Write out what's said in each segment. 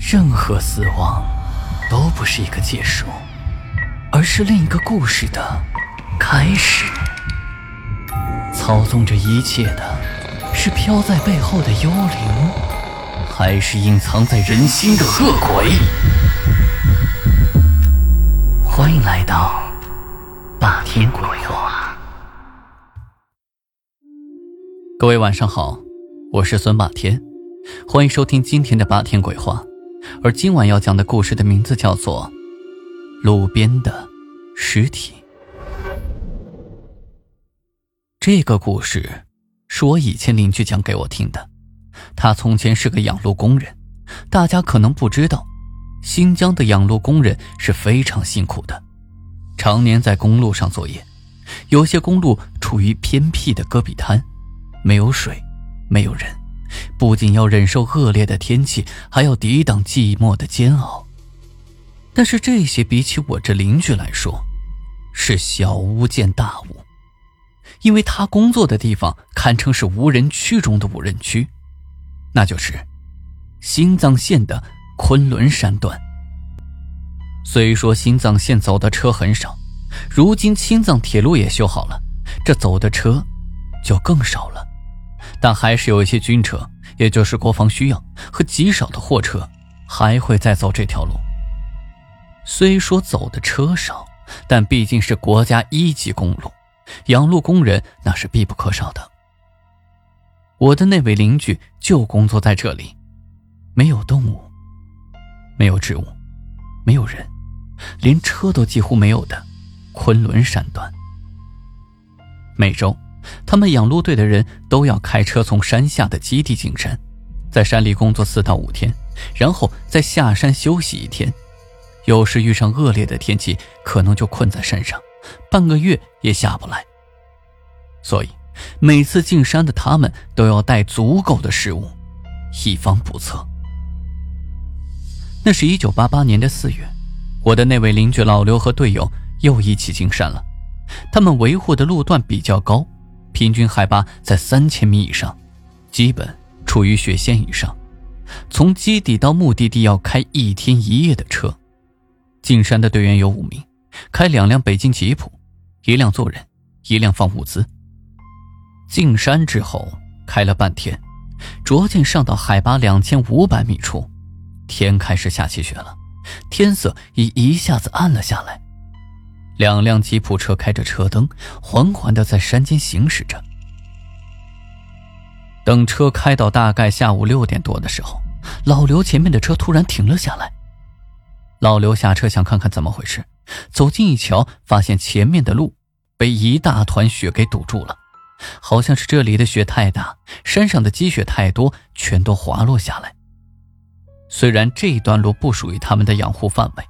任何死亡都不是一个结束，而是另一个故事的开始。操纵着一切的是飘在背后的幽灵，还是隐藏在人心的恶鬼？欢迎来到霸天鬼话。各位晚上好，我是孙霸天，欢迎收听今天的霸天鬼话。而今晚要讲的故事的名字叫做《路边的尸体》。这个故事是我以前邻居讲给我听的。他从前是个养路工人，大家可能不知道，新疆的养路工人是非常辛苦的，常年在公路上作业。有些公路处于偏僻的戈壁滩，没有水，没有人。不仅要忍受恶劣的天气，还要抵挡寂寞的煎熬。但是这些比起我这邻居来说，是小巫见大巫，因为他工作的地方堪称是无人区中的无人区，那就是新藏线的昆仑山段。虽说新藏线走的车很少，如今青藏铁路也修好了，这走的车就更少了。但还是有一些军车，也就是国防需要和极少的货车，还会再走这条路。虽说走的车少，但毕竟是国家一级公路，养路工人那是必不可少的。我的那位邻居就工作在这里，没有动物，没有植物，没有人，连车都几乎没有的昆仑山段，每周。他们养路队的人都要开车从山下的基地进山，在山里工作四到五天，然后再下山休息一天。有时遇上恶劣的天气，可能就困在山上，半个月也下不来。所以，每次进山的他们都要带足够的食物，以防不测。那是一九八八年的四月，我的那位邻居老刘和队友又一起进山了。他们维护的路段比较高。平均海拔在三千米以上，基本处于雪线以上。从基地到目的地要开一天一夜的车。进山的队员有五名，开两辆北京吉普，一辆坐人，一辆放物资。进山之后开了半天，逐渐上到海拔两千五百米处，天开始下起雪了，天色已一下子暗了下来。两辆吉普车开着车灯，缓缓的在山间行驶着。等车开到大概下午六点多的时候，老刘前面的车突然停了下来。老刘下车想看看怎么回事，走近一瞧，发现前面的路被一大团雪给堵住了，好像是这里的雪太大，山上的积雪太多，全都滑落下来。虽然这一段路不属于他们的养护范围。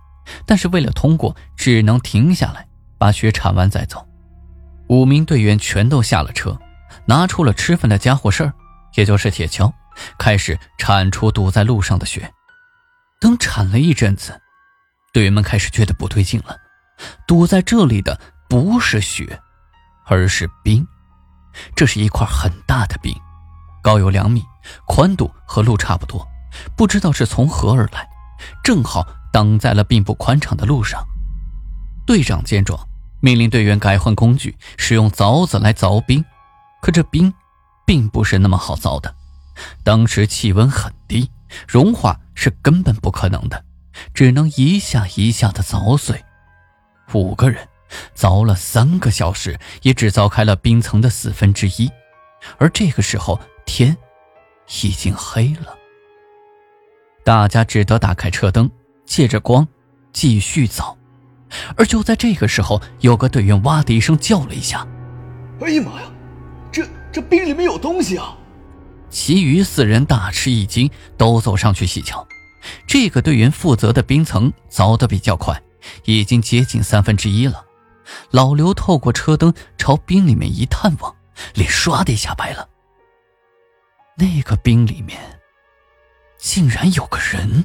但是为了通过，只能停下来把雪铲完再走。五名队员全都下了车，拿出了吃饭的家伙事儿，也就是铁锹，开始铲除堵在路上的雪。等铲了一阵子，队员们开始觉得不对劲了。堵在这里的不是雪，而是冰。这是一块很大的冰，高有两米，宽度和路差不多，不知道是从何而来，正好。挡在了并不宽敞的路上。队长见状，命令队员改换工具，使用凿子来凿冰。可这冰，并不是那么好凿的。当时气温很低，融化是根本不可能的，只能一下一下的凿碎。五个人凿了三个小时，也只凿开了冰层的四分之一。而这个时候，天已经黑了。大家只得打开车灯。借着光，继续走，而就在这个时候，有个队员哇的一声叫了一下：“哎呀妈呀，这这冰里面有东西啊！”其余四人大吃一惊，都走上去细瞧。这个队员负责的冰层凿得比较快，已经接近三分之一了。老刘透过车灯朝冰里面一探望，脸唰的一下白了。那个冰里面，竟然有个人。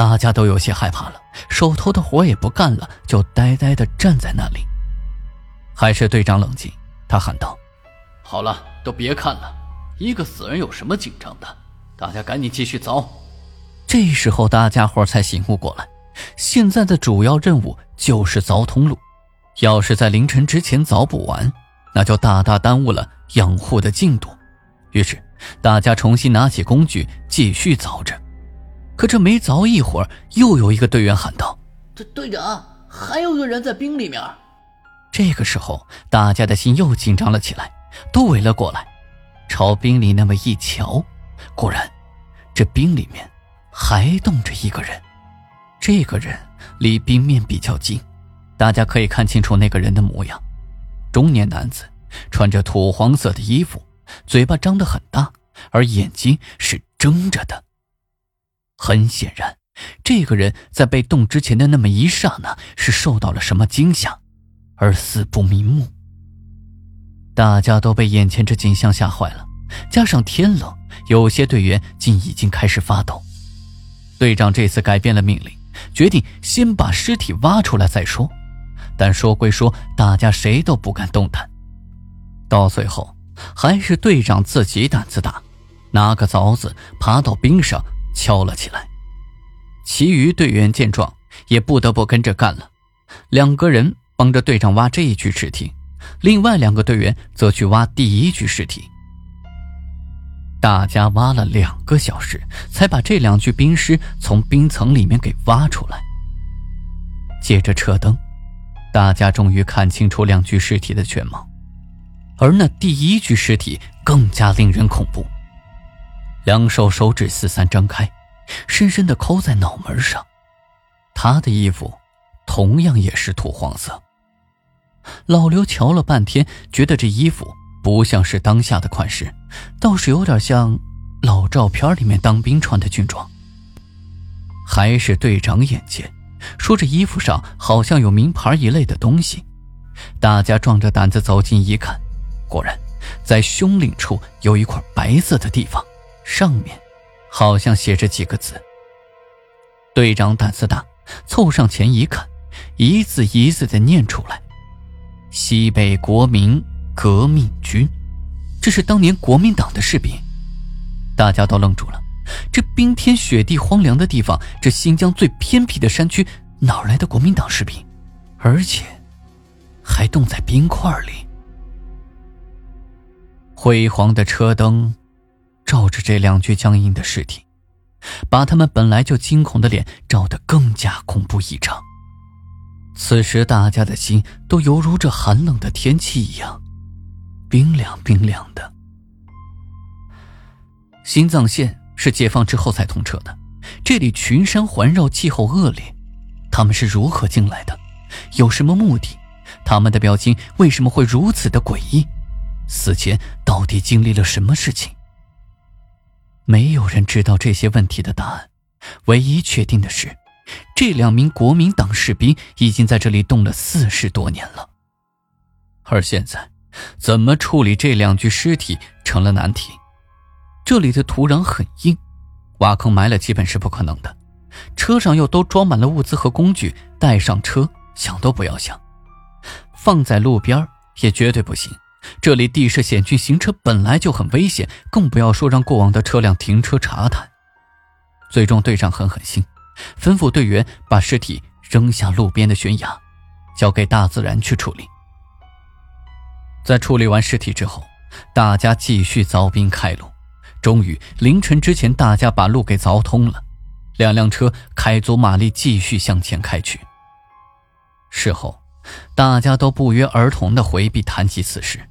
大家都有些害怕了，手头的活也不干了，就呆呆的站在那里。还是队长冷静，他喊道：“好了，都别看了，一个死人有什么紧张的？大家赶紧继续凿。”这时候大家伙才醒悟过来，现在的主要任务就是凿通路。要是在凌晨之前凿不完，那就大大耽误了养护的进度。于是，大家重新拿起工具继续凿着。可这没凿一会儿，又有一个队员喊道：“队队长，还有个人在冰里面。”这个时候，大家的心又紧张了起来，都围了过来，朝冰里那么一瞧，果然，这冰里面还冻着一个人。这个人离冰面比较近。大家可以看清楚那个人的模样，中年男子，穿着土黄色的衣服，嘴巴张得很大，而眼睛是睁着的。很显然，这个人在被冻之前的那么一刹那是受到了什么惊吓，而死不瞑目。大家都被眼前这景象吓坏了，加上天冷，有些队员竟已经开始发抖。队长这次改变了命令，决定先把尸体挖出来再说。但说归说，大家谁都不敢动弹。到最后，还是队长自己胆子大，拿个凿子爬到冰上敲了起来。其余队员见状，也不得不跟着干了。两个人帮着队长挖这一具尸体，另外两个队员则去挖第一具尸体。大家挖了两个小时，才把这两具冰尸从冰层里面给挖出来。接着撤灯。大家终于看清楚两具尸体的全貌，而那第一具尸体更加令人恐怖。两手手指四散张开，深深的抠在脑门上。他的衣服同样也是土黄色。老刘瞧了半天，觉得这衣服不像是当下的款式，倒是有点像老照片里面当兵穿的军装。还是队长眼尖。说这衣服上好像有名牌一类的东西，大家壮着胆子走近一看，果然，在胸领处有一块白色的地方，上面好像写着几个字。队长胆子大，凑上前一看，一字一字的念出来：“西北国民革命军。”这是当年国民党的士兵，大家都愣住了。这冰天雪地、荒凉的地方，这新疆最偏僻的山区，哪来的国民党士兵？而且，还冻在冰块里。辉煌的车灯，照着这两具僵硬的尸体，把他们本来就惊恐的脸照得更加恐怖异常。此时，大家的心都犹如这寒冷的天气一样，冰凉冰凉的。新藏线。是解放之后才通车的，这里群山环绕，气候恶劣。他们是如何进来的？有什么目的？他们的表情为什么会如此的诡异？死前到底经历了什么事情？没有人知道这些问题的答案。唯一确定的是，这两名国民党士兵已经在这里冻了四十多年了。而现在，怎么处理这两具尸体成了难题。这里的土壤很硬，挖坑埋了基本是不可能的。车上又都装满了物资和工具，带上车想都不要想。放在路边也绝对不行，这里地势险峻，行车本来就很危险，更不要说让过往的车辆停车查探。最终，队长狠狠心，吩咐队员把尸体扔下路边的悬崖，交给大自然去处理。在处理完尸体之后，大家继续凿冰开路。终于，凌晨之前，大家把路给凿通了，两辆车开足马力继续向前开去。事后，大家都不约而同的回避谈及此事，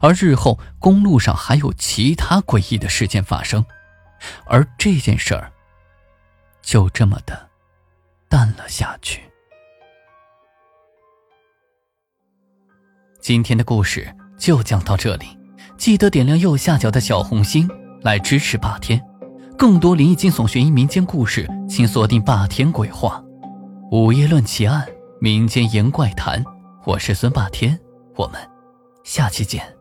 而日后公路上还有其他诡异的事件发生，而这件事儿就这么的淡了下去。今天的故事就讲到这里，记得点亮右下角的小红心。来支持霸天，更多灵异惊悚悬疑民间故事，请锁定霸天鬼话，午夜论奇案，民间言怪谈。我是孙霸天，我们下期见。